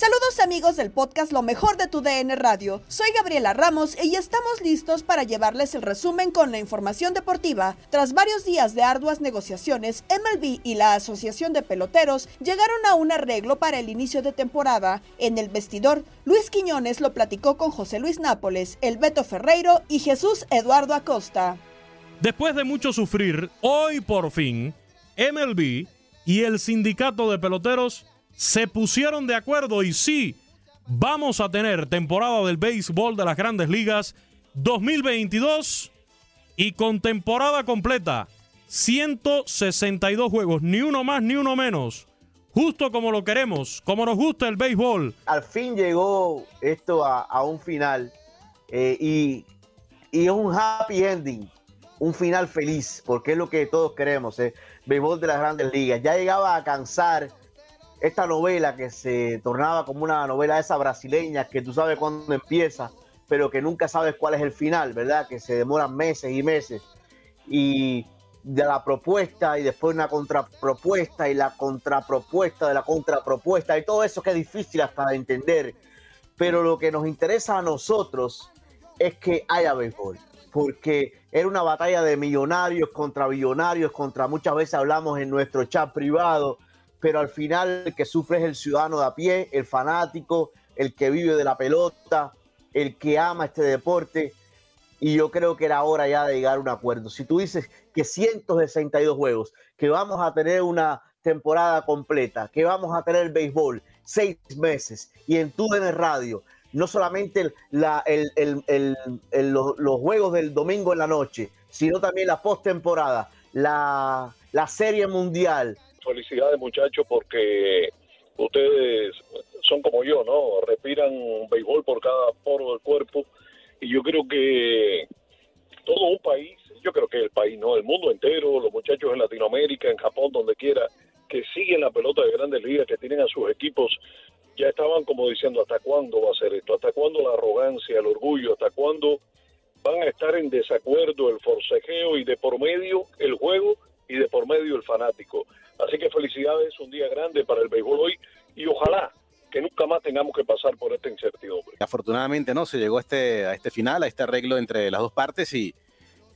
Saludos amigos del podcast Lo mejor de tu DN Radio. Soy Gabriela Ramos y estamos listos para llevarles el resumen con la información deportiva. Tras varios días de arduas negociaciones, MLB y la Asociación de Peloteros llegaron a un arreglo para el inicio de temporada. En el vestidor, Luis Quiñones lo platicó con José Luis Nápoles, el Beto Ferreiro y Jesús Eduardo Acosta. Después de mucho sufrir, hoy por fin, MLB y el sindicato de peloteros se pusieron de acuerdo y sí, vamos a tener temporada del béisbol de las grandes ligas 2022 y con temporada completa, 162 juegos, ni uno más ni uno menos. Justo como lo queremos, como nos gusta el béisbol. Al fin llegó esto a, un final eh, y, y es un happy ending, un final feliz, porque es lo que todos queremos, eh, béisbol de las grandes ligas. Ya llegaba a cansar esta novela que se tornaba como una novela esa brasileña que tú sabes cuándo empieza, pero que nunca sabes cuál es el final, ¿verdad? Que se demoran meses y meses. Y de la propuesta y después una contrapropuesta y la contrapropuesta de la contrapropuesta y todo eso que es difícil hasta de entender. Pero lo que nos interesa a nosotros es que haya béisbol, porque era una batalla de millonarios contra billonarios, contra muchas veces hablamos en nuestro chat privado, pero al final el que sufre es el ciudadano de a pie, el fanático, el que vive de la pelota, el que ama este deporte. Y yo creo que era hora ya de llegar a un acuerdo. Si tú dices que 162 juegos, que vamos a tener una temporada completa, que vamos a tener béisbol seis meses y en tu en radio, no solamente la, el, el, el, los, los, juegos del domingo en la noche, sino también la postemporada, la, la serie mundial, felicidades muchachos porque ustedes son como yo, ¿no? Respiran béisbol por cada poro del cuerpo y yo creo que todo un país, yo creo que el país, ¿no? El mundo entero, los muchachos en Latinoamérica, en Japón, donde quiera, que siguen la pelota de grandes ligas, que tienen a sus equipos, ya estaban como diciendo, ¿hasta cuándo va a ser esto? ¿Hasta cuándo la arrogancia, el orgullo? ¿Hasta cuándo van a estar en desacuerdo el forcejeo y de por medio el juego y de por medio el fanático? Así que felicidades, un día grande para el béisbol hoy y ojalá que nunca más tengamos que pasar por esta incertidumbre. Afortunadamente no se llegó a este, a este final, a este arreglo entre las dos partes y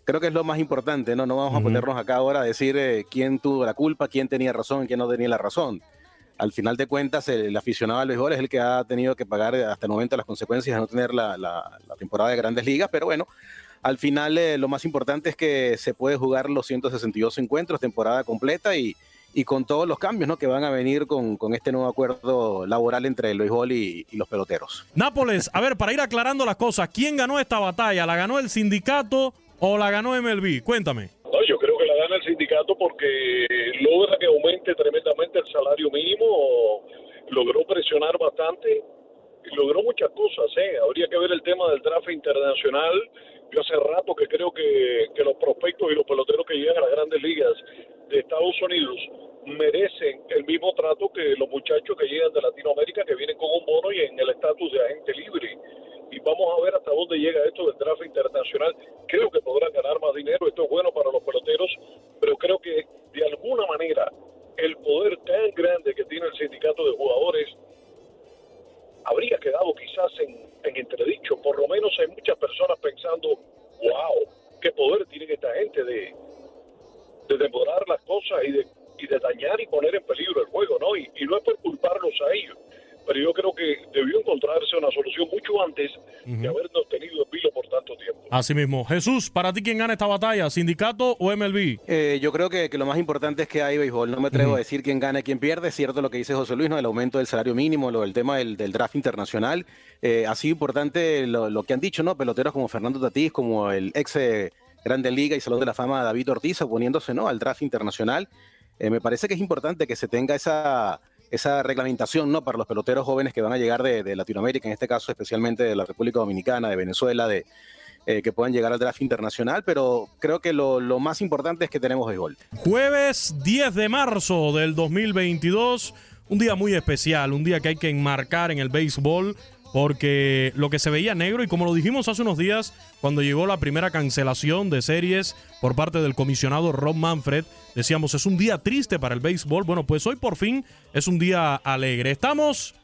creo que es lo más importante, ¿no? No vamos a ponernos acá ahora a decir eh, quién tuvo la culpa, quién tenía razón, quién no tenía la razón. Al final de cuentas, el, aficionado al béisbol es el que ha tenido que pagar hasta el momento las consecuencias de no tener la, la, temporada de grandes ligas, pero bueno, al final eh, lo más importante es que se puede jugar los 162 encuentros, temporada completa y, y con todos los cambios ¿no? que van a venir con, con este nuevo acuerdo laboral entre el béisbol y, y, los peloteros. Nápoles, a ver, para ir aclarando las cosas, ¿quién ganó esta batalla? ¿La ganó el sindicato o la ganó MLB? Cuéntame. No, yo creo que la gana el sindicato porque logra que aumente tremendamente el salario mínimo, logró presionar bastante y logró muchas cosas. ¿eh? Habría que ver el tema del draft internacional. Yo hace rato que creo que, los prospectos y los peloteros que llegan a las grandes ligas de Estados Unidos merecen el mismo trato que los muchachos que llegan de Latinoamérica que vienen con un bono y en el estatus de agente libre. Y vamos a ver hasta dónde llega esto del draft internacional. Creo que podrán ganar más dinero, esto es bueno para los peloteros, pero creo que de alguna manera el poder tan grande que tiene el sindicato de jugadores habría quedado quizás en, en entredicho. Por lo menos hay muchas personas pensando, wow, qué poder tiene esta gente de, de demorar las cosas y de, y de dañar y poner en peligro el juego, ¿no? Y, y no es por culparlos a ellos, pero yo creo que debió encontrarse una solución mucho antes de habernos tenido en vilo por tanto tiempo. Así mismo. Jesús, ¿para ti quién gana esta batalla? ¿Sindicato o MLB? Eh, yo creo que, que, lo más importante es que hay béisbol. No me atrevo a decir quién gana y quién pierde. Es cierto lo que dice José Luis, ¿no? El aumento del salario mínimo, lo, el tema del, del draft internacional. Eh, ha sido importante lo, lo, que han dicho, ¿no? Peloteros como Fernando Tatís, como el ex... Eh, Grande Liga y Salón de la Fama David Ortiz oponiéndose ¿no? al draft internacional. Eh, me parece que es importante que se tenga esa, esa reglamentación ¿no? para los peloteros jóvenes que van a llegar de, Latinoamérica, en este caso especialmente de la República Dominicana, de Venezuela, de, eh, que puedan llegar al draft internacional, pero creo que lo, lo más importante es que tenemos béisbol. Jueves 10 de marzo del 2022, un día muy especial, un día que hay que enmarcar en el béisbol porque lo que se veía negro y como lo dijimos hace unos días cuando llegó la primera cancelación de series por parte del comisionado Rob Manfred, decíamos es un día triste para el béisbol. Bueno, pues hoy por fin es un día alegre. Estamos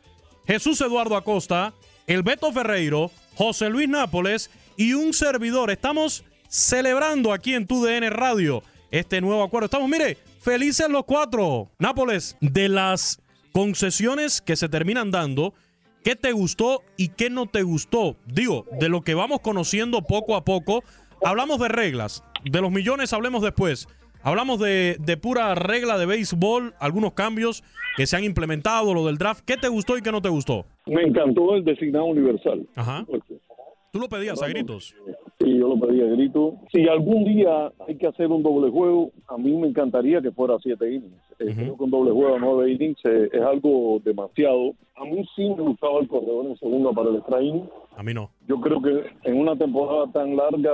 Jesús Eduardo Acosta, el Beto Ferreiro, José Luis Nápoles y un servidor. Estamos celebrando aquí en TUDN Radio este nuevo acuerdo. Estamos, mire, felices los cuatro. Nápoles, de las concesiones que se terminan dando, ¿Qué te gustó y qué no te gustó? Digo, de lo que vamos conociendo poco a poco, hablamos de reglas. De los millones hablemos después. Hablamos de, de, pura regla de béisbol, algunos cambios que se han implementado, lo del draft. ¿Qué te gustó y qué no te gustó? Me encantó el designado universal. Ajá. ¿Tú lo pedías a gritos? Sí, yo lo pedía a gritos. Si algún día hay que hacer un doble juego, a mí me encantaría que fuera siete innings. Uh -huh. Creo que un doble juego a nueve innings eh, es algo demasiado. A mí sí me gustaba el corredor en segunda para el extra inning. A mí no. Yo creo que en una temporada tan larga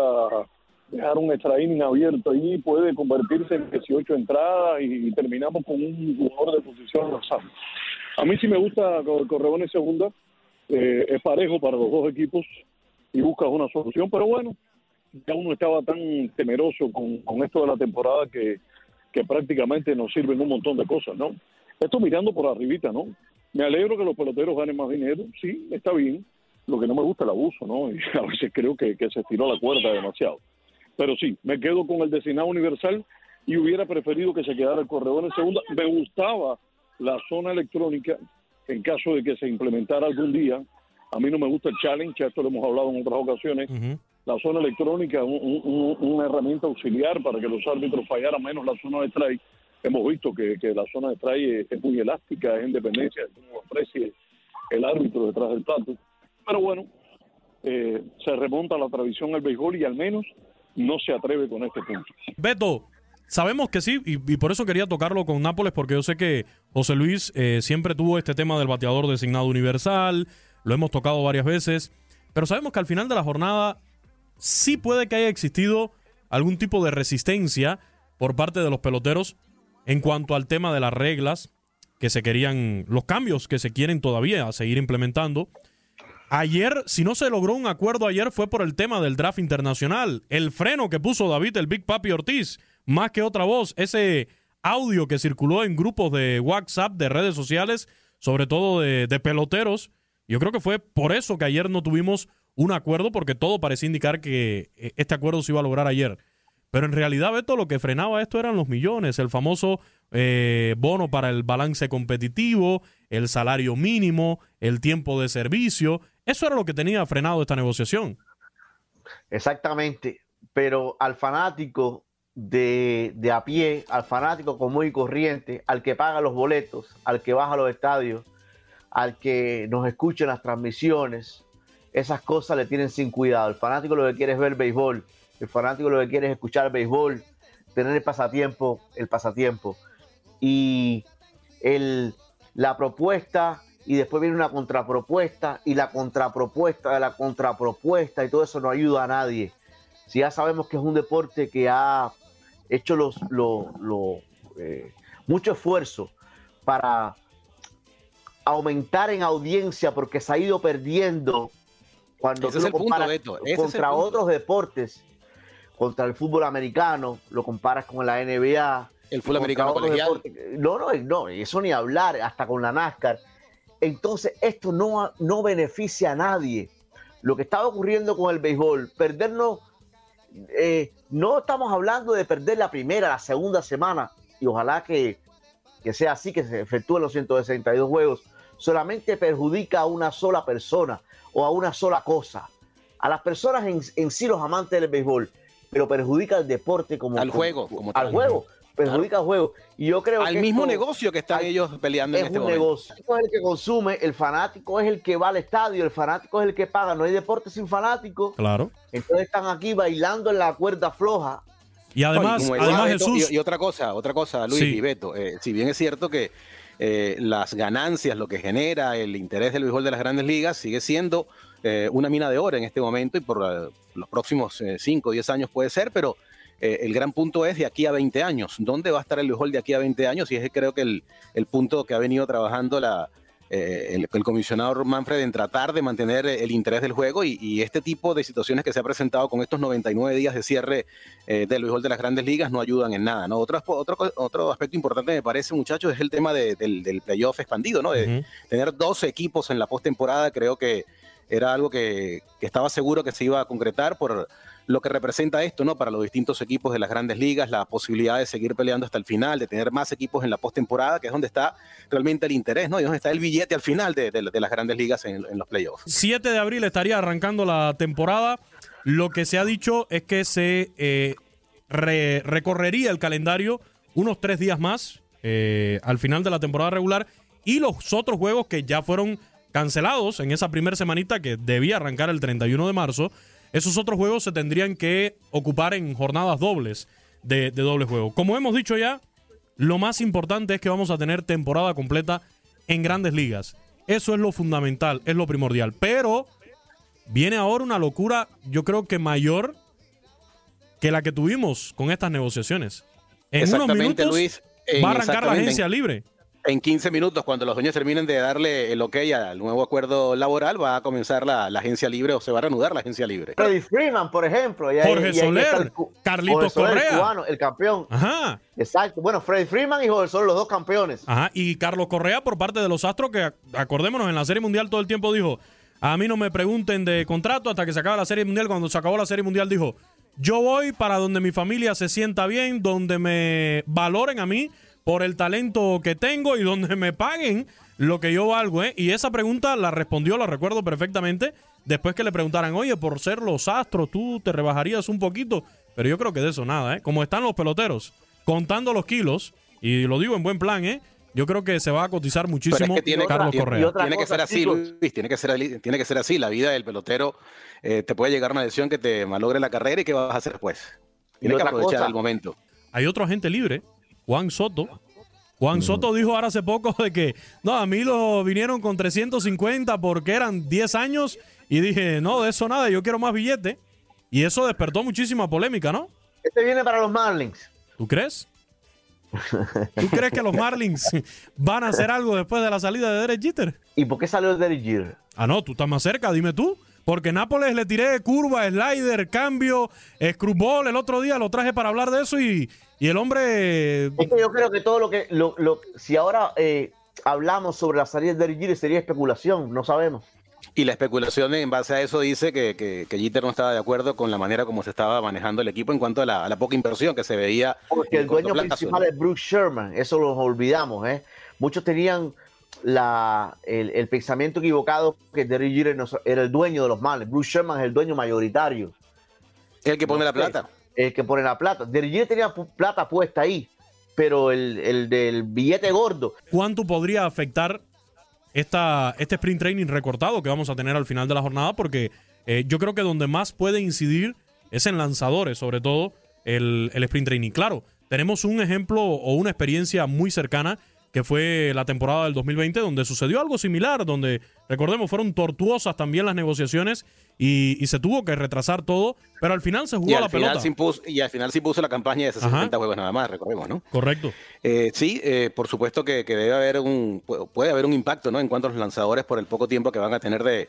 dejar un extra inning abierto ahí puede convertirse en 18 entradas y, terminamos con un jugador de posición rozando. A mí sí me gusta el corredor en segunda. Eh, es parejo para los dos equipos y buscas una solución, pero bueno, ya uno estaba tan temeroso con, con esto de la temporada que, que prácticamente nos sirven un montón de cosas, ¿no? Esto mirando por arribita, ¿no? Me alegro que los peloteros ganen más dinero, sí, está bien. Lo que no me gusta es el abuso, ¿no? Y a veces creo que, que se estiró la cuerda demasiado. Pero sí, me quedo con el designado universal y hubiera preferido que se quedara el corredor en segunda. Me gustaba la zona electrónica en caso de que se implementara algún día. A mí no me gusta el challenge, esto lo hemos hablado en otras ocasiones. Uh -huh. La zona electrónica, un, un, una herramienta auxiliar para que los árbitros fallaran menos la zona de strike. Hemos visto que, que la zona de strike es, es, muy elástica, es en dependencia de cómo aprecie el árbitro detrás del plato. Pero bueno, eh, se remonta a la tradición del béisbol y al menos no se atreve con este punto. Beto, sabemos que sí, y, y, por eso quería tocarlo con Nápoles, porque yo sé que José Luis eh, siempre tuvo este tema del bateador designado universal, lo hemos tocado varias veces, pero sabemos que al final de la jornada sí puede que haya existido algún tipo de resistencia por parte de los peloteros en cuanto al tema de las reglas que se querían, los cambios que se quieren todavía seguir implementando. Ayer, si no se logró un acuerdo ayer, fue por el tema del draft internacional. El freno que puso David, el Big Papi Ortiz, más que otra voz, ese audio que circuló en grupos de WhatsApp, de redes sociales, sobre todo de, de peloteros. Yo creo que fue por eso que ayer no tuvimos un acuerdo, porque todo parecía indicar que este acuerdo se iba a lograr ayer. Pero en realidad, Beto, lo que frenaba esto eran los millones, el famoso eh, bono para el balance competitivo, el salario mínimo, el tiempo de servicio. Eso era lo que tenía frenado esta negociación. Exactamente, pero al fanático de, de, a pie, al fanático común y corriente, al que paga los boletos, al que baja los estadios, al que nos escucha en las transmisiones, esas cosas le tienen sin cuidado. El fanático lo que quiere es ver béisbol, el fanático lo que quiere es escuchar béisbol, tener el pasatiempo, el pasatiempo. Y el, la propuesta y después viene una contrapropuesta y la contrapropuesta de la contrapropuesta y todo eso no ayuda a nadie. Si ya sabemos que es un deporte que ha hecho los, eh, mucho esfuerzo para aumentar en audiencia porque se ha ido perdiendo cuando punto, Beto. Ese contra otros deportes, contra el fútbol americano, lo comparas con la NBA. El fútbol americano colegial. No, no, no, eso ni hablar, hasta con la NASCAR. Entonces, esto no, no beneficia a nadie. Lo que estaba ocurriendo con el béisbol, perdernos, eh, no estamos hablando de perder la primera, la segunda semana, y ojalá que, que sea así, que se efectúen los 162 juegos, solamente perjudica a una sola persona o a una sola cosa. A las personas en, en sí, los amantes del béisbol, pero perjudica al deporte como al juego, como al juego, perjudica Claro. al juego. Y yo creo Al que mismo esto- negocio que están ellos peleando es en este un momento. negocio. El fanático es el que consume, el fanático es el que va al estadio, el fanático es el que paga. No hay deporte sin fanático. Claro. Entonces están aquí bailando en la cuerda floja. Y además, No, y como decía además Beto, Jesús, Y, y otra cosa, otra cosa, Luis Sí. y Beto. eh, si bien es cierto que eh, las ganancias, lo que genera el interés del béisbol de las grandes ligas, sigue siendo eh, una mina de oro en este momento y por eh, los próximos 5 o 10 años puede ser, pero el gran punto es de aquí a 20 años. ¿Dónde va a estar el béisbol de aquí a 20 años? Y es creo que el, el punto que ha venido trabajando la, eh, el, el comisionado Manfred en tratar de mantener el interés del juego y, y este tipo de situaciones que se ha presentado con estos 99 días de cierre eh, del béisbol de las grandes ligas no ayudan en nada. ¿no? Otro, otro, otro aspecto importante me parece, muchachos, es el tema de- del, del playoff expandido, ¿no? De tener 12 equipos en la postemporada, creo que era algo que, que estaba seguro que se iba a concretar por lo que representa esto, ¿no? Para los distintos equipos de las grandes ligas, la posibilidad de seguir peleando hasta el final, de tener más equipos en la postemporada, que es donde está realmente el interés, ¿no? Y donde está el billete al final de, de- las grandes ligas en, los playoffs. 7 de abril estaría arrancando la temporada. Lo que se ha dicho es que se eh, re- recorrería el calendario unos tres días más eh, al final de la temporada regular y los otros juegos que ya fueron cancelados en esa primera semanita que debía arrancar el 31 de marzo, esos otros juegos se tendrían que ocupar en jornadas dobles de, de doble juego. Como hemos dicho ya, lo más importante es que vamos a tener temporada completa en grandes ligas. Eso es lo fundamental, es lo primordial. Pero viene ahora una locura, yo creo que mayor que la que tuvimos con estas negociaciones. En unos minutos Luis. en- va a arrancar la agencia en- libre. En 15 minutos, cuando los dueños terminen de darle el ok al nuevo acuerdo laboral, va a comenzar la, la agencia libre o se va a reanudar la agencia libre. Freddy Freeman, por ejemplo. y ahí- Jorge y ahí está Soler, el Carlitos Jorge Soler, el Correa. cubano, el campeón. Ajá. Exacto. Bueno, Freddy Freeman y Jorge Soler, los dos campeones. Ajá, y Carlos Correa por parte de los Astros, que ac- acordémonos, en la Serie Mundial todo el tiempo dijo, a mí no me pregunten de contrato hasta que se acaba la Serie Mundial. Cuando se acabó la Serie Mundial dijo, yo voy para donde mi familia se sienta bien, donde me valoren a mí por el talento que tengo y donde me paguen lo que yo valgo. ¿eh? Y esa pregunta la respondió, la recuerdo perfectamente, después que le preguntaran, oye, por ser los Astros, tú te rebajarías un poquito. Pero yo creo que de eso nada, ¿eh? Como están los peloteros contando los kilos, y lo digo en buen plan, ¿eh? Yo creo que se va a cotizar Pero muchísimo es que tiene, Carlos Correa. tiene que ser así, Luis, tiene que ser, ali- tiene que ser así. La vida del pelotero eh, te puede llegar una lesión que te malogre la carrera y ¿qué vas a hacer después? Tiene que aprovechar cosa. el momento. Hay otro agente libre, Juan Soto. Juan Soto dijo ahora hace poco de que, no, a mí lo vinieron con 350 porque eran 10 años y dije, no, de eso nada, yo quiero más billete. Y eso despertó muchísima polémica, ¿no? Este viene para los Marlins. ¿Tú crees? ¿Tú crees que los Marlins van a hacer algo después de la salida de Derek Jeter? ¿Y por qué salió Derek Jeter? Ah, no, tú estás más cerca, dime tú. Porque Nápoles le tiré curva, slider, cambio, screwball el otro día, lo traje para hablar de eso y, y el hombre... Es que yo creo que todo lo que. Lo, lo- si ahora eh, hablamos sobre la salida de Derek Jeter sería especulación, no sabemos. Y la especulación en base a eso dice que, que, que Jeter no estaba de acuerdo con la manera como se estaba manejando el equipo en cuanto a la, a la poca inversión que se veía. Porque el dueño principal es Bruce Sherman, eso lo olvidamos. ¿eh? Muchos tenían la, el, el pensamiento equivocado que Derry Jeter no- era el dueño de los males. Bruce Sherman es el dueño mayoritario. El que pone la plata. El que pone la plata. Derry Jeter tenía plata puesta ahí, pero el, el del billete gordo. ¿Cuánto podría afectar esta, este sprint training recortado que vamos a tener al final de la jornada? Porque eh, yo creo que donde más puede incidir es en lanzadores, sobre todo el, el sprint training. Claro, tenemos un ejemplo o una experiencia muy cercana que fue la temporada del 2020, donde sucedió algo similar, donde, recordemos, fueron tortuosas también las negociaciones y, y se tuvo que retrasar todo, pero al final se jugó Y al, la final pelota. se impuso, y al final se impuso la campaña de 60 Ajá. juegos nada más, recordemos, ¿no? Correcto. Eh, sí, eh, por supuesto que, que debe haber un, pu- puede haber un impacto, ¿no? En cuanto a los lanzadores por el poco tiempo que van a tener de,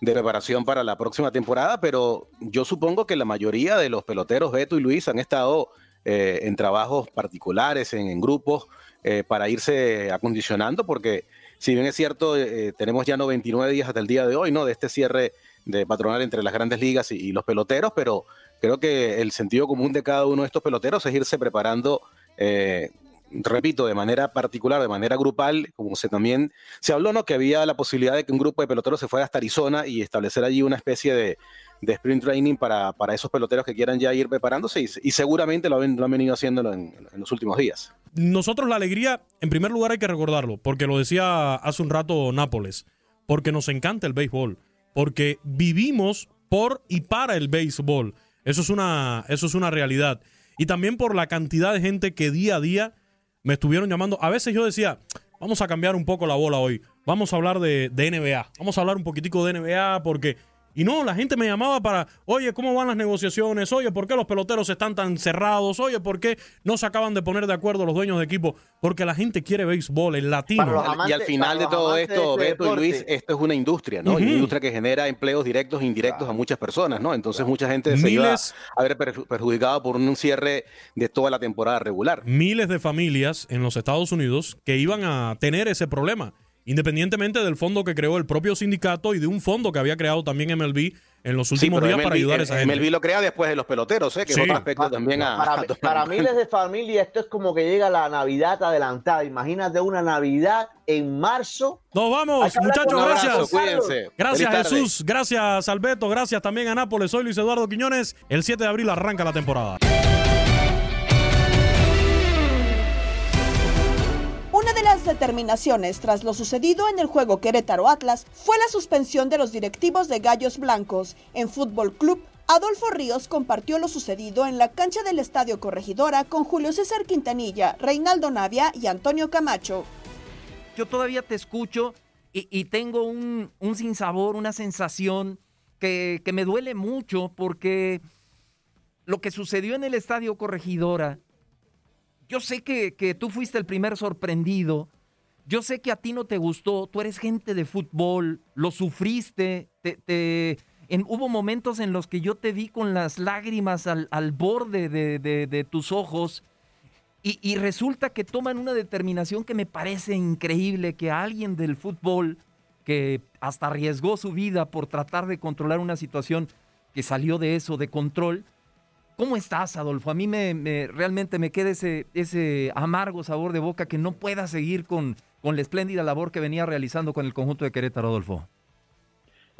de preparación para la próxima temporada, pero yo supongo que la mayoría de los peloteros, Beto y Luis, han estado eh, en trabajos particulares, en, en grupos, eh, para irse acondicionando, porque si bien es cierto, eh, tenemos ya 99 días hasta el día de hoy, ¿no? De este cierre de patronal entre las grandes ligas y, y los peloteros, pero creo que el sentido común de cada uno de estos peloteros es irse preparando eh, repito, de manera particular, de manera grupal, como se también se habló, ¿no? Que había la posibilidad de que un grupo de peloteros se fuera hasta Arizona y establecer allí una especie de, de sprint training para, para esos peloteros que quieran ya ir preparándose y, seguramente lo, han- lo han venido haciéndolo en, en los últimos días. nosotros la alegría, en primer lugar hay que recordarlo, porque lo decía hace un rato Nápoles, porque nos encanta el béisbol, porque vivimos por y para el béisbol. Eso es una, eso es una realidad. Y también por la cantidad de gente que día a día me estuvieron llamando. A veces yo decía, vamos a cambiar un poco la bola hoy. Vamos a hablar de, de NBA. Vamos a hablar un poquitico de NBA porque... Y no, la gente me llamaba para, oye, ¿cómo van las negociaciones? Oye, ¿por qué los peloteros están tan cerrados? Oye, ¿por qué no se acaban de poner de acuerdo los dueños de equipo? Porque la gente quiere béisbol, el latino. y al final de todo esto, Beto y Luis, esto es una industria, ¿no? Una industria que genera empleos directos e indirectos a muchas personas, ¿no? Entonces mucha gente se iba Miles- a ver perju- perjudicada por un cierre de toda la temporada regular. miles de familias en los Estados Unidos que iban a tener ese problema, independientemente del fondo que creó el propio sindicato y de un fondo que había creado también MLB en los últimos días para ayudar a esa gente. MLB lo crea después de los peloteros, ¿eh? Que Sí. es otro aspecto también a, Para, a miles de familias esto es como que llega la Navidad adelantada. Imagínate una Navidad en marzo. Nos vamos, muchachos, gracias. Cuídense. Gracias Feliz tarde. Jesús, gracias Alberto, gracias también a Nápoles. Soy Luis Eduardo Quiñones. El 7 de abril arranca la temporada. Determinaciones tras lo sucedido en el juego Querétaro Atlas fue la suspensión de los directivos de Gallos Blancos. En Fútbol Club, Adolfo Ríos compartió lo sucedido en la cancha del Estadio Corregidora con Julio César Quintanilla, Reinaldo Navia y Antonio Camacho. yo todavía te escucho y, tengo un, un sinsabor, una sensación que, me duele mucho porque lo que sucedió en el Estadio Corregidora, yo sé que tú fuiste el primer sorprendido, yo sé que a ti no te gustó, tú eres gente de fútbol, lo sufriste, te, en, hubo momentos en los que yo te vi con las lágrimas al, borde de- tus ojos. Y, resulta que toman una determinación que me parece increíble, que alguien del fútbol que hasta arriesgó su vida por tratar de controlar una situación que salió de eso, de control. ¿Cómo estás, Adolfo? A mí me, me- realmente me queda ese, ese amargo sabor de boca que no pueda seguir con, con la espléndida labor que venía realizando con el conjunto de Querétaro, Adolfo.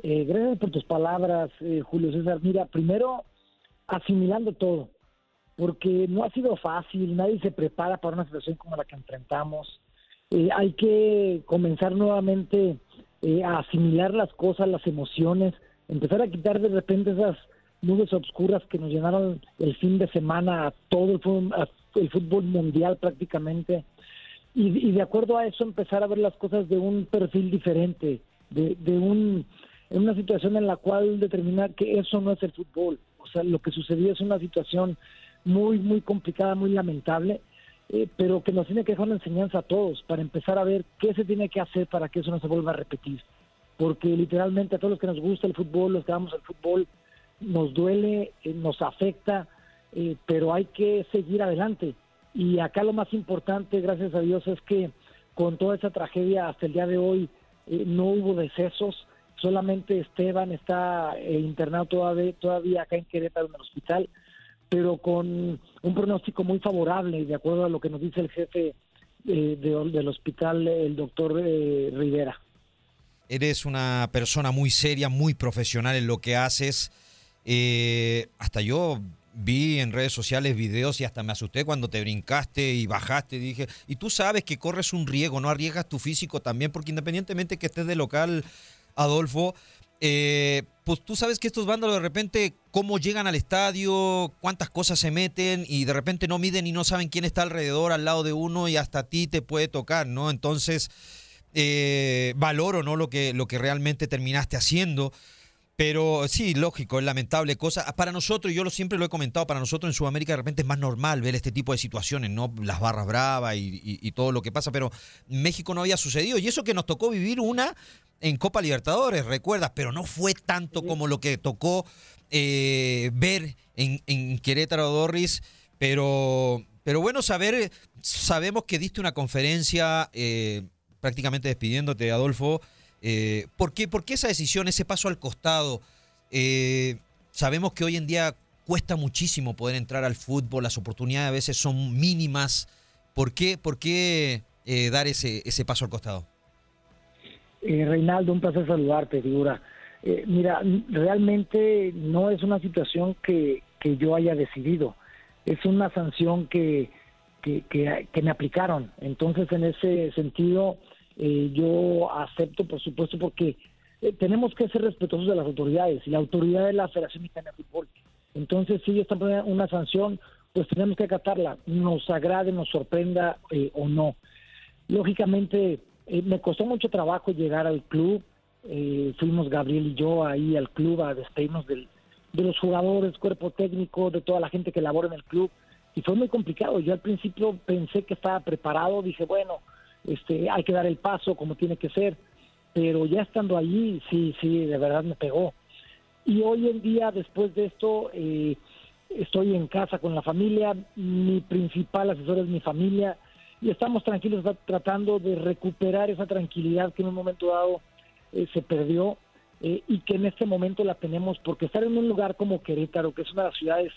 Eh, gracias por tus palabras, eh, Julio César. Mira, primero, asimilando todo, porque no ha sido fácil, nadie se prepara para una situación como la que enfrentamos. Eh, hay que comenzar nuevamente eh, a asimilar las cosas, las emociones, empezar a quitar de repente esas nubes obscuras que nos llenaron el fin de semana a todo el fútbol, el fútbol mundial prácticamente y, de acuerdo a eso empezar a ver las cosas de un perfil diferente, de, un, en una situación en la cual determinar que eso no es el fútbol. O sea, lo que sucedió es una situación muy, muy complicada, muy lamentable, eh, pero que nos tiene que dejar una enseñanza a todos para empezar a ver qué se tiene que hacer para que eso no se vuelva a repetir. Porque literalmente a todos los que nos gusta el fútbol, los que vamos al fútbol, nos duele, eh, nos afecta, eh, pero hay que seguir adelante. Y acá lo más importante, gracias a Dios, es que con toda esa tragedia hasta el día de hoy eh, no hubo decesos Solamente Esteban está eh, internado todavía, todavía acá en Querétaro en el hospital, pero con un pronóstico muy favorable, de acuerdo a lo que nos dice el jefe eh, de- del hospital, el doctor eh, Rivera. Eres una persona muy seria, muy profesional en lo que haces. Eh, hasta yo vi en redes sociales videos y hasta me asusté cuando te brincaste y bajaste. Dije, y tú sabes que corres un riesgo, no arriesgas tu físico también, porque independientemente que estés de local, Adolfo, eh, pues tú sabes que estos vándalos de repente, cómo llegan al estadio, cuántas cosas se meten y de repente no miden y no saben quién está alrededor, al lado de uno y hasta a ti te puede tocar, ¿no? Entonces, eh, valoro, ¿no? Lo que, lo que realmente terminaste haciendo. Pero sí, lógico, es lamentable cosa. Para nosotros, yo lo siempre lo he comentado, para nosotros en Sudamérica de repente es más normal ver este tipo de situaciones, ¿no? Las barras bravas y, y- y todo lo que pasa, pero en México no había sucedido. Y eso que nos tocó vivir una en Copa Libertadores, recuerdas, pero no fue tanto como lo que tocó eh, ver en, en Querétaro Dorris. Pero, pero bueno, saber, sabemos que diste una conferencia eh, prácticamente despidiéndote, Adolfo. Eh, ¿por, qué, esa decisión, ese paso al costado? Eh, sabemos que hoy en día cuesta muchísimo poder entrar al fútbol, las oportunidades a veces son mínimas. ¿Por qué, por qué eh, dar ese, ese paso al costado? Eh, Reinaldo, un placer saludarte, figura. Eh, mira, realmente no es una situación que, que yo haya decidido, es una sanción que, que- que me aplicaron. Entonces, en ese sentido, eh, yo acepto, por supuesto, porque eh, tenemos que ser respetuosos de las autoridades y la autoridad es la Federación Mexicana de Fútbol. Entonces, si ellos están poniendo una sanción, pues tenemos que acatarla, nos agrade, nos sorprenda eh, o no. Lógicamente, eh, me costó mucho trabajo llegar al club. eh, fuimos Gabriel y yo ahí al club a despedirnos del- de los jugadores, cuerpo técnico, de toda la gente que labora en el club. Y fue muy complicado. Yo al principio pensé que estaba preparado. Dije, bueno, este, hay que dar el paso como tiene que ser. Pero ya estando allí, sí, sí, de verdad me pegó. Y hoy en día, después de esto, eh, estoy en casa con la familia. Mi principal asesor es mi familia y estamos tranquilos tra- tratando de recuperar esa tranquilidad que en un momento dado eh, se perdió eh, y que en este momento la tenemos porque estar en un lugar como Querétaro, que es una de las ciudades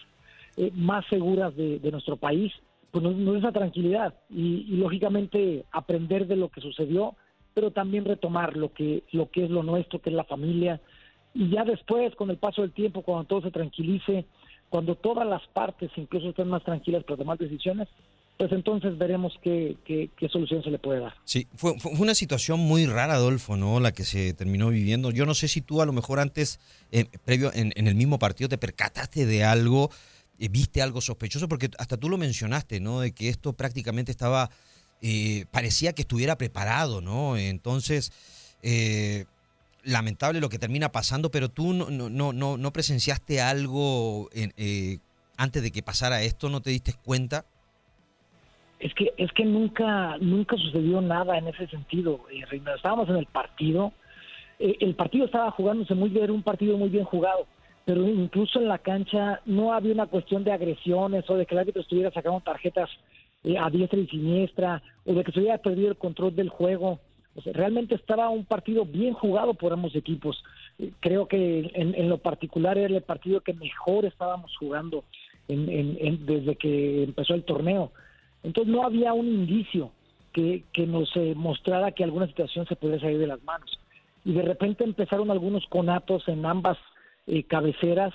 eh, más seguras de nuestro país, pues nos, nos da esa tranquilidad y, lógicamente aprender de lo que sucedió, pero también retomar lo que, lo que es lo nuestro, que es la familia. Y ya después, con el paso del tiempo, cuando todo se tranquilice, cuando todas las partes incluso estén más tranquilas para tomar decisiones, pues entonces veremos qué, qué, solución se le puede dar. Sí, fue, fue una situación muy rara, Adolfo, ¿no? La que se terminó viviendo. Yo no sé si tú a lo mejor antes, eh, previo, en, en el mismo partido, te percataste de algo, viste algo sospechoso, porque hasta tú lo mencionaste, ¿no? De que esto prácticamente estaba, eh, parecía que estuviera preparado, ¿no? Entonces, eh, lamentable lo que termina pasando, pero tú no, no, no, no, presenciaste algo en, eh, antes de que pasara esto, ¿no te diste cuenta? Es que, es que nunca, nunca sucedió nada en ese sentido, eh. Estábamos en el partido, eh, el partido estaba jugándose muy bien, era un partido muy bien jugado, pero incluso en la cancha no había una cuestión de agresiones o de que el árbitro estuviera sacando tarjetas eh, a diestra y siniestra o de que se hubiera perdido el control del juego. Realmente estaba un partido bien jugado por ambos equipos. Eh, Creo que en, en lo particular era el partido que mejor estábamos jugando en- en- desde que empezó el torneo. Entonces no había un indicio que, nos eh, mostrara que alguna situación se podía salir de las manos. Y de repente empezaron algunos conatos en ambas eh, cabeceras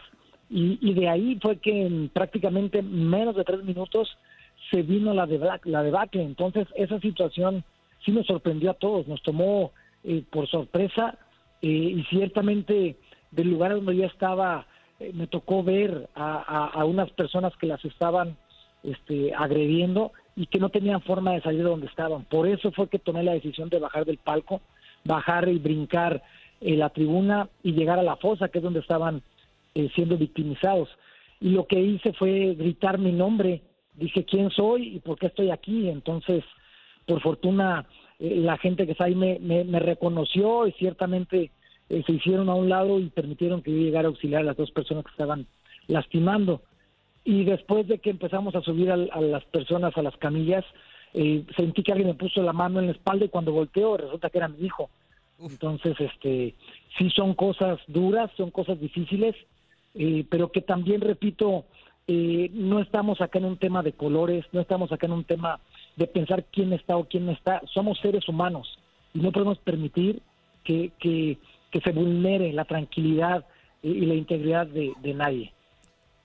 y, y de ahí fue que en prácticamente menos de tres minutos se vino la, debla- la debacle. Entonces esa situación sí nos sorprendió a todos, nos tomó eh, por sorpresa eh, y ciertamente del lugar donde yo estaba eh, me tocó ver a, a- a unas personas que las estaban este, agrediendo y que no tenían forma de salir de donde estaban. Por eso fue que tomé la decisión de bajar del palco, bajar y brincar eh, la tribuna y llegar a la fosa, que es donde estaban eh, siendo victimizados. Y lo que hice fue gritar mi nombre. Dije quién soy y por qué estoy aquí. Entonces, por fortuna, eh, la gente que está ahí me, me- reconoció y ciertamente eh, se hicieron a un lado y permitieron que yo llegara a auxiliar a las dos personas que estaban lastimando. Y después de que empezamos a subir al- a, las personas a las camillas, eh, sentí que alguien me puso la mano en la espalda y cuando volteo resulta que era mi hijo. Entonces, este, sí son cosas duras, son cosas difíciles, eh, pero que también, repito, eh, no estamos acá en un tema de colores, no estamos acá en un tema de pensar quién está o quién no está, somos seres humanos y no podemos permitir que, que, que se vulnere la tranquilidad y, la integridad de, de nadie.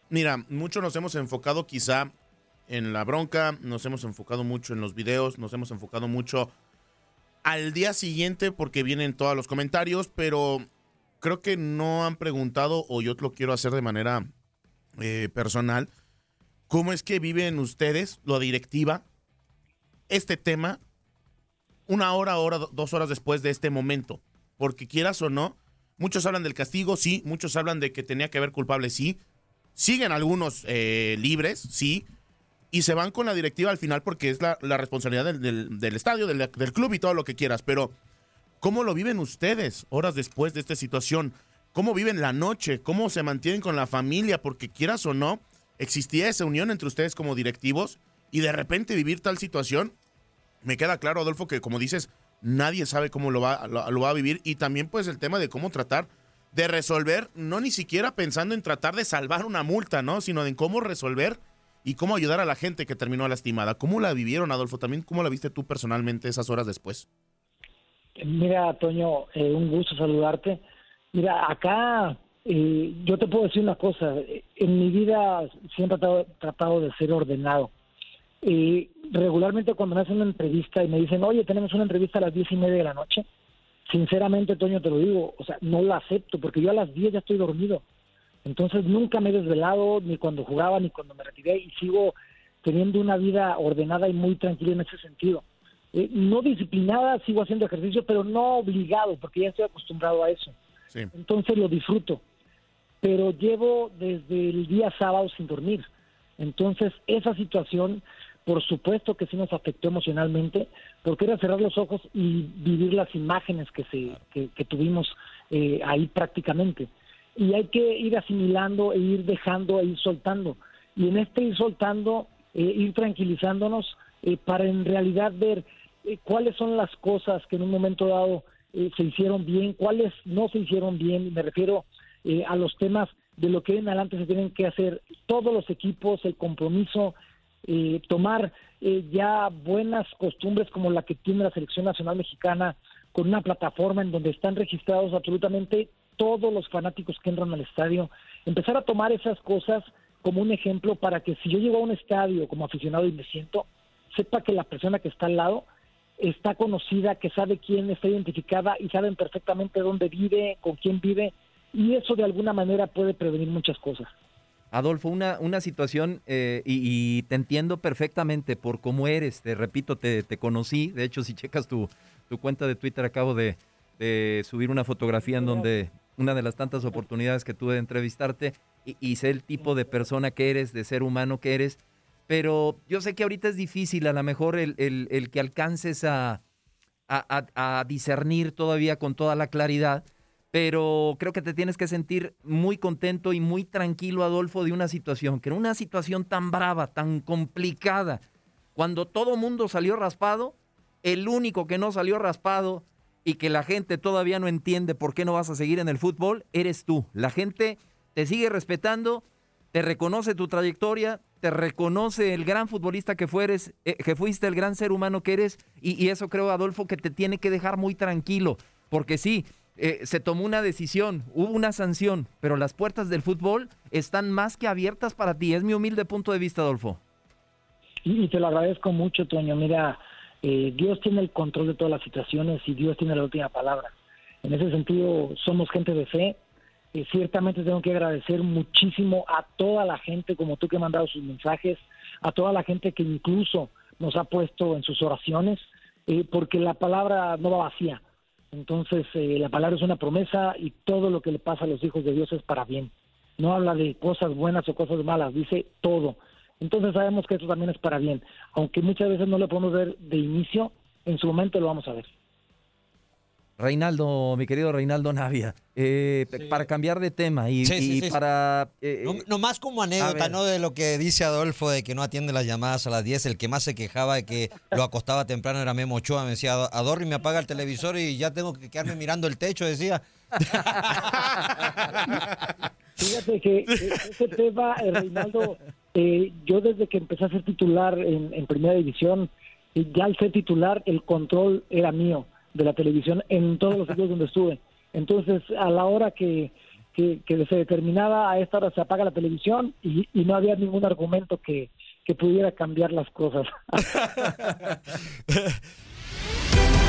Mira, mucho nos hemos enfocado quizá en la bronca, nos hemos enfocado mucho en los videos, nos hemos enfocado mucho al día siguiente porque vienen todos los comentarios, pero creo que no han preguntado o yo lo quiero hacer de manera eh, personal. ¿Cómo es que viven ustedes, la directiva, este tema una hora, hora, dos horas después de este momento? Porque quieras o no, muchos hablan del castigo, sí, muchos hablan de que tenía que haber culpable, sí. Siguen algunos eh, libres, sí. Y se van con la directiva al final porque es la, responsabilidad del, del- estadio, del, del club y todo lo que quieras. Pero, ¿cómo lo viven ustedes horas después de esta situación? ¿Cómo viven la noche? ¿Cómo se mantienen con la familia? Porque quieras o no, existía esa unión entre ustedes como directivos y de repente vivir tal situación, me queda claro, Adolfo, que como dices, nadie sabe cómo lo va, lo va a vivir y también pues el tema de cómo tratar de resolver, no ni siquiera pensando en tratar de salvar una multa, ¿no? Sino en cómo resolver y cómo ayudar a la gente que terminó lastimada. ¿Cómo la vivieron, Adolfo? También, ¿cómo la viste tú personalmente esas horas después? Mira, Toño, eh, un gusto saludarte. Mira, acá eh, yo te puedo decir una cosa. En mi vida siempre he tratado, de ser ordenado. Eh, regularmente cuando me hacen una entrevista y me dicen, oye, tenemos una entrevista a las diez y media de la noche, sinceramente, Toño, te lo digo, o sea, no la acepto porque yo a las diez ya estoy dormido. Entonces nunca me he desvelado, ni cuando jugaba, ni cuando me retiré, y sigo teniendo una vida ordenada y muy tranquila en ese sentido. Eh, no disciplinada, sigo haciendo ejercicio, pero no obligado, porque ya estoy acostumbrado a eso. Sí. Entonces lo disfruto. Pero llevo desde el día sábado sin dormir. Entonces esa situación, por supuesto que sí nos afectó emocionalmente, porque era cerrar los ojos y vivir las imágenes que, se, que, que tuvimos eh, ahí prácticamente. Y hay que ir asimilando e ir dejando e ir soltando. Y en este ir soltando, eh, ir tranquilizándonos eh, para en realidad ver eh, cuáles son las cosas que en un momento dado eh, se hicieron bien, cuáles no se hicieron bien. Y me refiero eh, a los temas de lo que en adelante se tienen que hacer todos los equipos, el compromiso, tomar ya buenas costumbres como la que tiene la selección nacional mexicana con una plataforma en donde están registrados absolutamente todos los fanáticos que entran al estadio, empezar a tomar esas cosas como un ejemplo para que si yo llego a un estadio como aficionado y me siento, sepa que la persona que está al lado está conocida, que sabe quién está identificada y saben perfectamente dónde vive, con quién vive, y eso de alguna manera puede prevenir muchas cosas. Adolfo, una, una situación, eh, y, y te entiendo perfectamente por cómo eres, te repito, te, te conocí, de hecho si checas tu, tu cuenta de Twitter acabo de, de subir una fotografía en donde una de las tantas oportunidades que tuve de entrevistarte y, sé el tipo de persona que eres, de ser humano que eres, pero yo sé que ahorita es difícil a lo mejor el, el- que alcances a, a- a- a discernir todavía con toda la claridad, pero creo que te tienes que sentir muy contento y muy tranquilo, Adolfo, de una situación, que era una situación tan brava, tan complicada, cuando todo mundo salió raspado, el único que no salió raspado y que la gente todavía no entiende por qué no vas a seguir en el fútbol, eres tú. La gente te sigue respetando, te reconoce tu trayectoria, te reconoce el gran futbolista que fueres, eh, que fuiste, el gran ser humano que eres, y, eso creo, Adolfo, que te tiene que dejar muy tranquilo, porque sí, eh, se tomó una decisión, hubo una sanción, pero las puertas del fútbol están más que abiertas para ti. Es mi humilde punto de vista, Adolfo. Y, y te lo agradezco mucho, Toño. Mira, eh, Dios tiene el control de todas las situaciones y Dios tiene la última palabra. En ese sentido, somos gente de fe. Eh, ciertamente tengo que agradecer muchísimo a toda la gente como tú que ha mandado sus mensajes, a toda la gente que incluso nos ha puesto en sus oraciones, eh, porque la palabra no va vacía. Entonces, eh, la palabra es una promesa y todo lo que le pasa a los hijos de Dios es para bien. No habla de cosas buenas o cosas malas, dice todo. Entonces sabemos que eso también es para bien. Aunque muchas veces no lo podemos ver de inicio, en su momento lo vamos a ver. Reinaldo, mi querido Reinaldo Navia, eh, para cambiar de tema y, Sí, sí, y sí, sí. para... eh, No, nomás como anécdota. ¿no? De lo que dice Adolfo de que no atiende las llamadas a las 10. El que más se quejaba de que lo acostaba temprano era Memo Ochoa. Me decía, Adorri me apaga el televisor y ya tengo que quedarme mirando el techo, decía. Fíjate que eh, ese tema, eh, Reinaldo, eh, yo desde que empecé a ser titular en, en Primera División, eh, ya al ser titular, el control era mío de la televisión en todos los sitios donde estuve. Entonces, a la hora que, que, que se determinaba, a esta hora se apaga la televisión y, y no había ningún argumento que, que pudiera cambiar las cosas.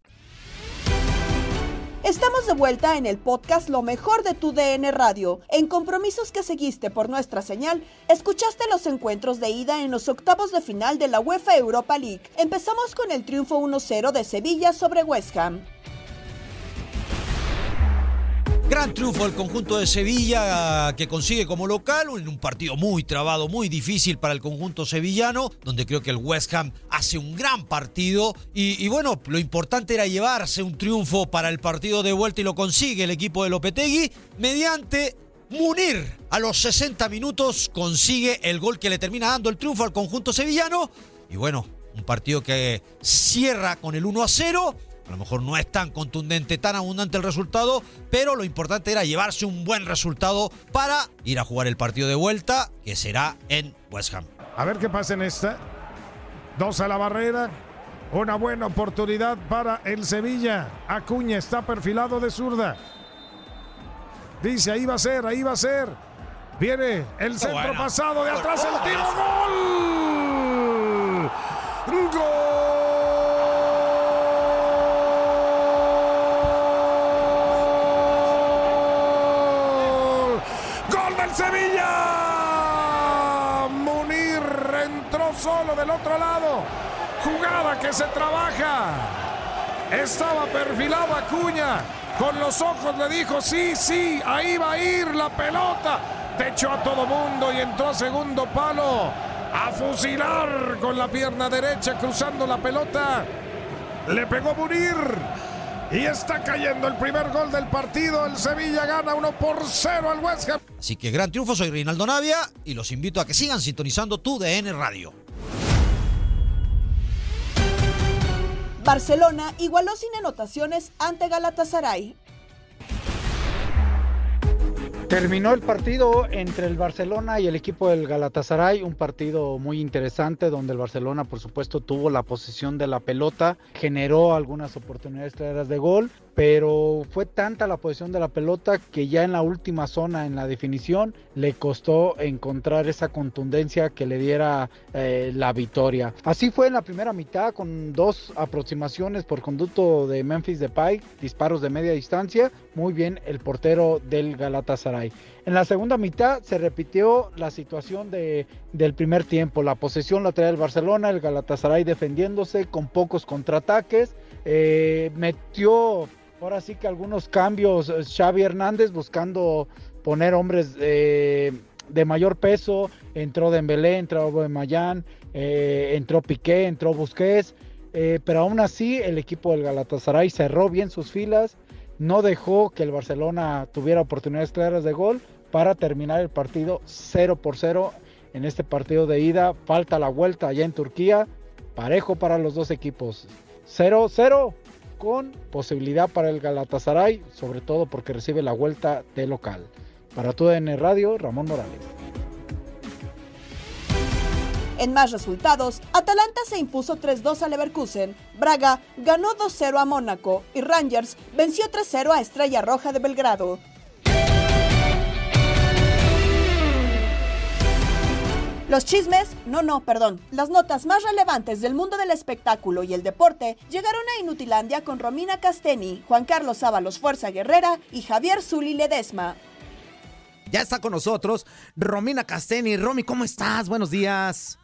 Estamos de vuelta en el podcast Lo mejor de tu DN Radio. En compromisos que seguiste por nuestra señal, escuchaste los encuentros de ida en los octavos de final de la UEFA Europa League. Empezamos con el triunfo 1-0 de Sevilla sobre West Ham. Gran triunfo del conjunto de Sevilla que consigue como local en un partido muy trabado, muy difícil para el conjunto sevillano, donde creo que el West Ham hace un gran partido. Y, y bueno, lo importante era llevarse un triunfo para el partido de vuelta y lo consigue el equipo de Lopetegui mediante Munir. A los 60 minutos consigue el gol que le termina dando el triunfo al conjunto sevillano. Y bueno, un partido que cierra con el 1 a 0 a lo mejor no es tan contundente, tan abundante el resultado, pero lo importante era llevarse un buen resultado para ir a jugar el partido de vuelta, que será en West Ham. A ver qué pasa en esta. Dos a la barrera. Una buena oportunidad para el Sevilla. Acuña está perfilado de zurda. Dice, ahí va a ser, ahí va a ser. Viene el centro bueno. pasado de atrás, el tiro, gol. ¡Gol! ¡Gol del Sevilla! Munir entró solo del otro lado. Jugada que se trabaja. Estaba perfilado Acuña. Con los ojos le dijo, sí, sí, ahí va a ir la pelota. Te echó a todo mundo y entró a segundo palo. A fusilar con la pierna derecha cruzando la pelota. Le pegó Munir. Y está cayendo el primer gol del partido. El Sevilla gana 1 por 0 al West Ham. Así que gran triunfo, soy Reinaldo Navia y los invito a que sigan sintonizando tu DN Radio. Barcelona igualó sin anotaciones ante Galatasaray. Terminó el partido entre el Barcelona y el equipo del Galatasaray, un partido muy interesante donde el Barcelona por supuesto tuvo la posesión de la pelota, generó algunas oportunidades claras de gol, pero fue tanta la posesión de la pelota que ya en la última zona en la definición le costó encontrar esa contundencia que le diera eh, la victoria. Así fue en la primera mitad con dos aproximaciones por conducto de Memphis Depay, disparos de media distancia, muy bien el portero del Galatasaray. En la segunda mitad se repitió la situación de, del primer tiempo, la posesión la trae el Barcelona, el Galatasaray defendiéndose con pocos contraataques, eh, metió ahora sí que algunos cambios. Xavi Hernández buscando poner hombres eh, de mayor peso, entró Dembélé, entró Aubameyang, eh, entró Piqué, entró Busquets, eh, pero aún así el equipo del Galatasaray cerró bien sus filas, no dejó que el Barcelona tuviera oportunidades claras de gol para terminar el partido 0 por 0 en este partido de ida. Falta la vuelta allá en Turquía, parejo para los dos equipos. 0-0 con posibilidad para el Galatasaray, sobre todo porque recibe la vuelta de local. Para tu DN Radio, Ramón Morales. En más resultados, Atalanta se impuso 3-2 a Leverkusen, Braga ganó 2-0 a Mónaco y Rangers venció 3-0 a Estrella Roja de Belgrado. Los chismes, no, no, perdón, las notas más relevantes del mundo del espectáculo y el deporte llegaron a Inutilandia con Romina Casteni, Juan Carlos Ábalos Fuerza Guerrera y Javier Zuli Ledesma. Ya está con nosotros Romina Casteni. Romy, ¿cómo estás? Buenos días.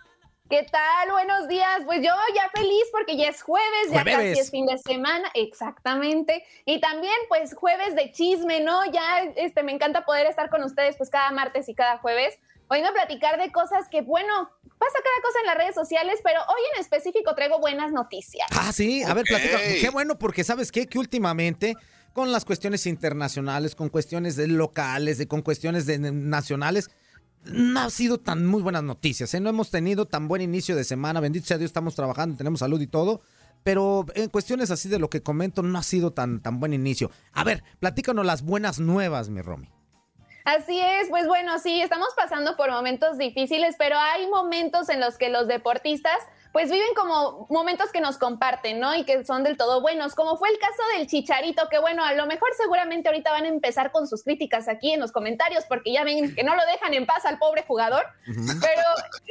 ¿Qué tal? Buenos días. Pues yo ya feliz porque ya es jueves, ya Jueves. casi es fin de semana, exactamente. Y también pues jueves de chisme, ¿no? Ya este me encanta poder estar con ustedes pues cada martes y cada jueves. Oyendo platicar de cosas que, bueno, pasa cada cosa en las redes sociales, pero hoy en específico traigo buenas noticias. Ah, sí. A ver, platica. Qué bueno, porque ¿sabes qué? Que últimamente con las cuestiones internacionales, con cuestiones de locales, de, con cuestiones de, nacionales, no ha sido tan muy buenas noticias. ¿eh? No hemos tenido tan buen inicio de semana. Bendito sea Dios, estamos trabajando, tenemos salud y todo. Pero en cuestiones así de lo que comento, no ha sido tan, tan buen inicio. A ver, platícanos las buenas nuevas, mi Romy. Así es, pues bueno, sí, estamos pasando por momentos difíciles, pero hay momentos en los que los deportistas pues viven como momentos que nos comparten, ¿no? Y que son del todo buenos, como fue el caso del Chicharito, que bueno, a lo mejor seguramente ahorita van a empezar con sus críticas aquí en los comentarios, porque ya ven que no lo dejan en paz al pobre jugador, pero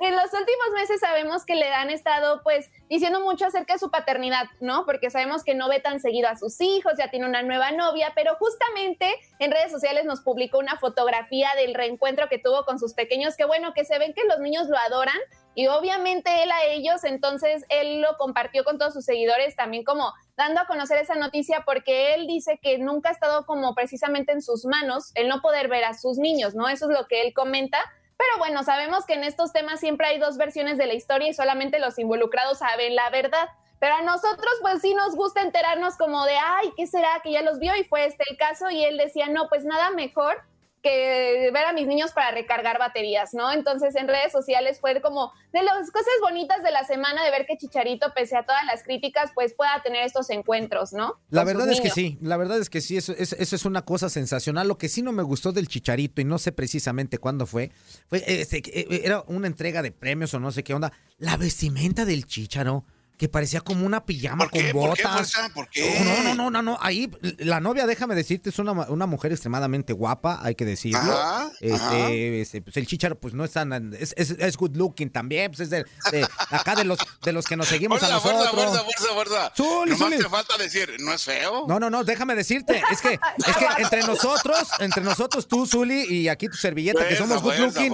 en los últimos meses sabemos que le han estado pues diciendo mucho acerca de su paternidad, ¿no? Porque sabemos que no ve tan seguido a sus hijos, ya tiene una nueva novia, pero justamente en redes sociales nos publicó una fotografía del reencuentro que tuvo con sus pequeños, que bueno, que se ven que los niños lo adoran y obviamente él a ellos, entonces él lo compartió con todos sus seguidores también como dando a conocer esa noticia porque él dice que nunca ha estado como precisamente en sus manos el no poder ver a sus niños, ¿no? Eso es lo que él comenta. Pero bueno, sabemos que en estos temas siempre hay dos versiones de la historia y solamente los involucrados saben la verdad. Pero a nosotros pues sí nos gusta enterarnos como de, ay, ¿qué será? Que ya los vio y fue este el caso y él decía, no, pues nada mejor que ver a mis niños para recargar baterías, ¿no? Entonces en redes sociales fue como de las cosas bonitas de la semana de ver que Chicharito, pese a todas las críticas, pues pueda tener estos encuentros, ¿no? La Con verdad es que sí, la verdad es que sí, eso, es- eso es una cosa sensacional. Lo que sí no me gustó del Chicharito, y no sé precisamente cuándo fue, fue este, eh, era una entrega de premios o no sé qué onda. La vestimenta del Chicharo, que parecía como una pijama con ¿Por qué, botas. ¿Por qué? No, no, no, no, no. Ahí la novia, déjame decirte, es una, una mujer extremadamente guapa, hay que decirlo. Ajá, este, ajá. este, pues el Chicharo, pues no es tan, es, es, es good looking también, pues es de, de acá de los, de los que nos seguimos a Fuerza, nosotros. fuerza, fuerza, fuerza, fuerza. Zuli. te falta decir, ¿no es feo? No, no, no, déjame decirte, es que, es que entre nosotros, entre nosotros, tú, Zuli, y aquí tu servilleta, que somos good looking,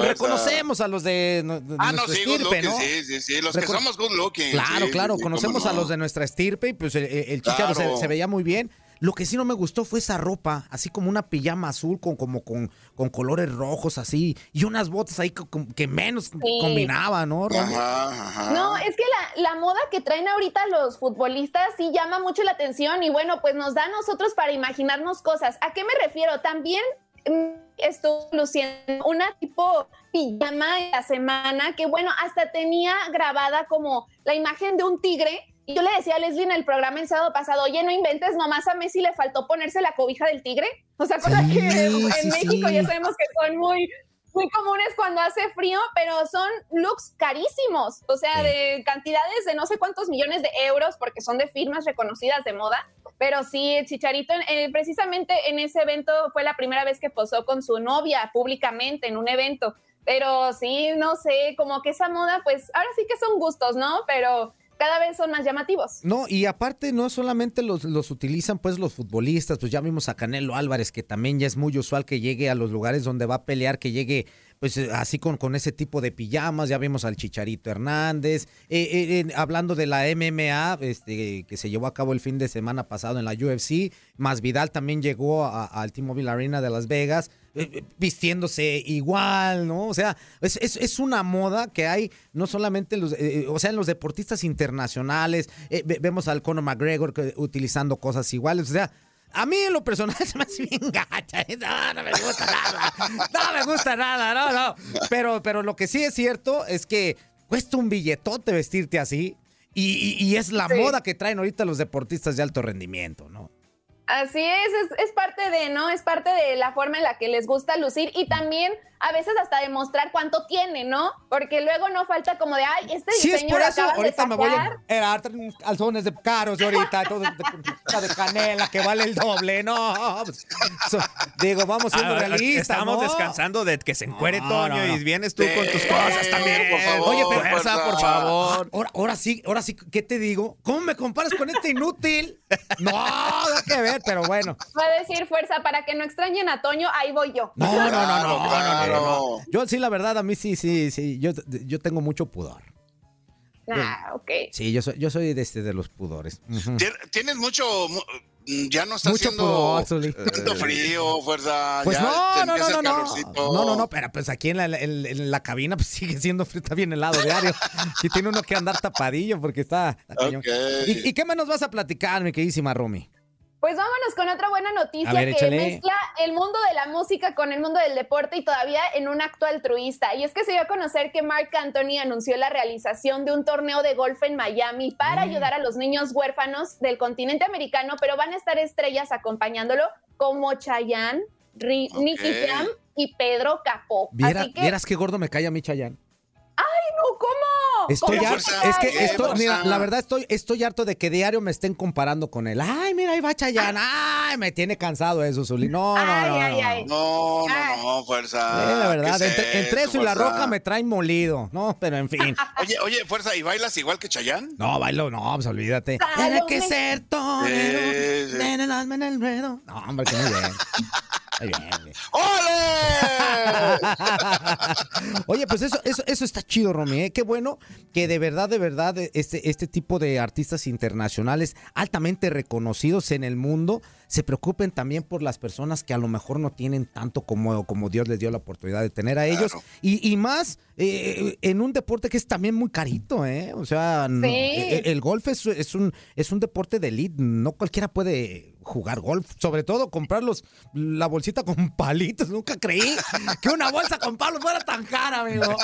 reconocemos a los de, no- de Ah, no, sí, good estirpe, looking, ¿no? sí, sí, sí, los que somos good looking. Claro, sí, claro, sí, sí, conocemos a los de nuestra estirpe y pues el, el Chicharo se- Claro. se, veía muy bien. Lo que sí no me gustó fue esa ropa, así como una pijama azul con como con, con colores rojos así y unas botas ahí que menos combinaban, ¿no? Romy? No, es que la, la moda que traen ahorita los futbolistas sí llama mucho la atención y bueno, pues nos da a nosotros para imaginarnos cosas. ¿A qué me refiero? También estuvo luciendo una tipo pijama de la semana que bueno, hasta tenía grabada como la imagen de un tigre. Y yo le decía a Leslie en el programa el sábado pasado, oye, no inventes, nomás a Messi le faltó ponerse la cobija del tigre. O sea, cosa Sí, que en sí, México sí. ya sabemos que son muy, muy comunes cuando hace frío, pero son looks carísimos, o sea, de cantidades de no sé cuántos millones de euros, porque son de firmas reconocidas de moda. Pero sí, Chicharito, eh, precisamente en ese evento fue la primera vez que posó con su novia públicamente en un evento. Pero sí, no sé, como que esa moda, pues ahora sí que son gustos, ¿no? Pero cada vez son más llamativos. No, y aparte no solamente los, los utilizan pues los futbolistas, pues ya vimos a Canelo Álvarez que también ya es muy usual que llegue a los lugares donde va a pelear, que llegue pues eh, así con, con ese tipo de pijamas, ya vimos al Chicharito Hernández, Eh, eh, hablando de la MMA, este, que se llevó a cabo el fin de semana pasado en la UFC, más Vidal también llegó al T-Mobile Arena de Las Vegas, eh, eh, vistiéndose igual, ¿no? O sea, es, es- es una moda que hay no solamente en los, eh, o sea, en los deportistas internacionales, eh, ve- vemos al Conor McGregor que- utilizando cosas iguales, o sea, a mí en lo personal se me hace bien gacha, no, no me gusta nada, no me gusta nada, no, no, pero, pero lo que sí es cierto es que cuesta un billetote vestirte así y, y- y es la moda que traen ahorita los deportistas de alto rendimiento, ¿no? Así es, es, es parte de, ¿no? Es parte de la forma en la que les gusta lucir y también a veces hasta demostrar cuánto tiene, ¿no? Porque luego no falta como de, ay, este Sí, es diseño por lo eso. Ahorita me voy sacar". a era calzones de caros de ahorita, todo de, de- de canela que vale el doble. No, pues, so- digo, vamos siendo Ah, realistas. Estamos ¿no? descansando de que se encuere No, Toño no, no. y vienes tú con tus cosas también. por favor, Oye, por fuerza, favor. por favor. Ahora, ahora sí, ahora sí, ¿qué te digo? ¿Cómo me comparas con este inútil? No, nada que ver, pero bueno. Va a decir fuerza para que no extrañen a Toño, ahí voy yo. No, no, no, no, no, no, no. Yo sí, la verdad, a mí sí, sí, sí. Yo, yo tengo mucho pudor. Ah, ok. Sí, yo soy, yo soy de, este, de los pudores. Tienes mucho. mu- Ya no está Mucho haciendo pudor, Zuli. tanto frío, fuerza. Pues ya no, te no, no, no, no. No, no, no, pero pues aquí en la, en- en la cabina pues sigue siendo frío, está bien helado diario. Y tiene uno que andar tapadillo porque está. está cañón. Ok. ¿Y, y qué más nos vas a platicar, mi queridísima Romy? Pues vámonos con otra buena noticia ver, que échale. mezcla el mundo de la música con el mundo del deporte y todavía en un acto altruista. Y es que se dio a conocer que Mark Anthony anunció la realización de un torneo de golf en Miami para Mm. ayudar a los niños huérfanos del continente americano, pero van a estar estrellas acompañándolo como Chayanne, Ri- Nicky Jam y Pedro Capó. Viera- Así que, Vieras qué gordo me cae a mí, Chayanne. ¡Ay! ¿Cómo? Estoy ¿Cómo harto, es que estoy, mira, la verdad estoy, estoy harto de que diario me estén comparando con él. Ay, mira, ahí va Chayanne. Ay, me tiene cansado eso, Zuli. No, no, no, no. No, no, no, fuerza. Eh, la verdad, ¿Qué entre, entre eso y la roca me traen molido. No, pero en fin. Oye, oye, fuerza, ¿y bailas igual que Chayán? No, bailo, no, pues olvídate. Tiene que ser torero. Sí, sí. Ven el alma en el ruedo. No, hombre, que muy bien. Bien. Oye, pues eso, eso, eso está chido, Romy. ¿eh? Qué bueno que de verdad, de verdad, este, este tipo de artistas internacionales altamente reconocidos en el mundo se preocupen también por las personas que a lo mejor no tienen tanto como, como Dios les dio la oportunidad de tener a ellos. Y, y más eh, en un deporte que es también muy carito, ¿eh? O sea, no- eh, el golf es, es un, es un deporte de elite. No cualquiera puede jugar golf. Sobre todo comprar los, la bolsita con palitos. Nunca creí que una bolsa con palos fuera tan cara, amigo.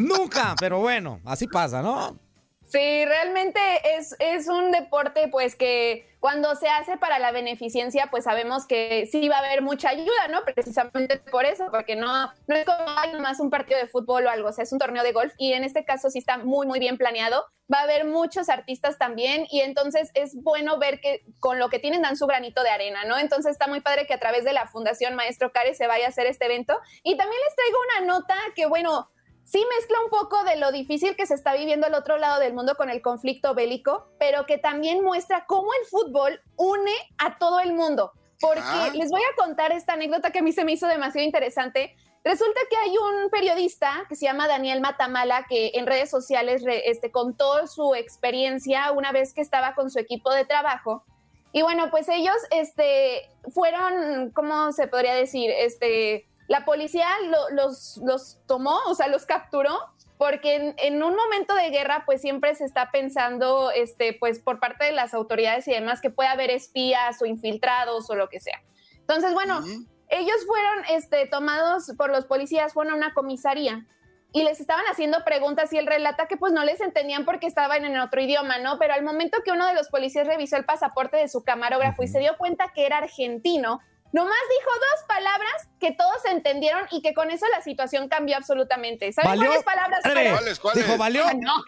Nunca, pero bueno, así pasa, ¿no? Sí, realmente es, es un deporte pues que cuando se hace para la beneficencia pues sabemos que sí va a haber mucha ayuda, ¿no? Precisamente por eso, porque no, no es como nomás un partido de fútbol o algo, o sea, es un torneo de golf y en este caso sí está muy, muy bien planeado. Va a haber muchos artistas también y entonces es bueno ver que con lo que tienen dan su granito de arena, ¿no? Entonces está muy padre que a través de la Fundación Maestro Care se vaya a hacer este evento. Y también les traigo una nota que, bueno, sí mezcla un poco de lo difícil que se está viviendo al otro lado del mundo con el conflicto bélico, pero que también muestra cómo el fútbol une a todo el mundo. Porque Ah. les voy a contar esta anécdota que a mí se me hizo demasiado interesante. Resulta que hay un periodista que se llama Daniel Matamala que en redes sociales este, contó su experiencia una vez que estaba con su equipo de trabajo. Y bueno, pues ellos este, fueron, ¿cómo se podría decir? Este, la policía lo- los, los tomó, o sea, los capturó, porque en, en un momento de guerra, pues siempre se está pensando, este, pues por parte de las autoridades y demás, que puede haber espías o infiltrados o lo que sea. Entonces, bueno, ellos fueron este, tomados por los policías, fueron a una comisaría y les estaban haciendo preguntas y él relata que pues no les entendían porque estaban en otro idioma, ¿no? Pero al momento que uno de los policías revisó el pasaporte de su camarógrafo y se dio cuenta que era argentino, nomás dijo dos palabras que todos entendieron y que con eso la situación cambió absolutamente. ¿Saben ¿Valió? cuáles palabras Ere, fueron? Dijo, ¿valió? Ah, no. No,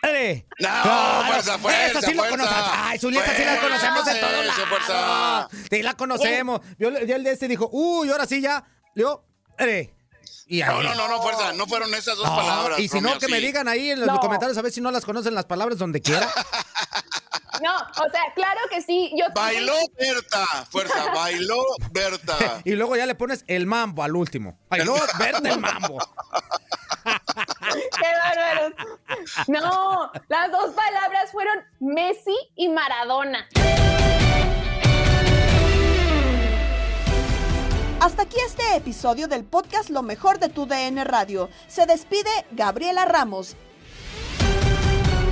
Claro, fuerza, fuerza, Esa sí lo fuerza. conocemos. Ay, Zulia, esa sí la conocemos de todos lados. fuerza. Sí, la conocemos. Yo, yo el de este dijo, uy, ahora sí ya. Yo, Ere. Y ahí. No, no, no, no, fuerza, no fueron esas dos No, palabras. y si no, que me digan ahí en los No. comentarios a ver si no las conocen las palabras donde quiera. No, o sea, claro que sí. Yo Bailó Berta, fuerza, bailó Berta. y luego ya le pones el mambo al último. No, verte el mambo. ¡Qué bárbaros! No, las dos palabras fueron Messi y Maradona. Hasta aquí este episodio del podcast Lo mejor de tu DN Radio. Se despide Gabriela Ramos.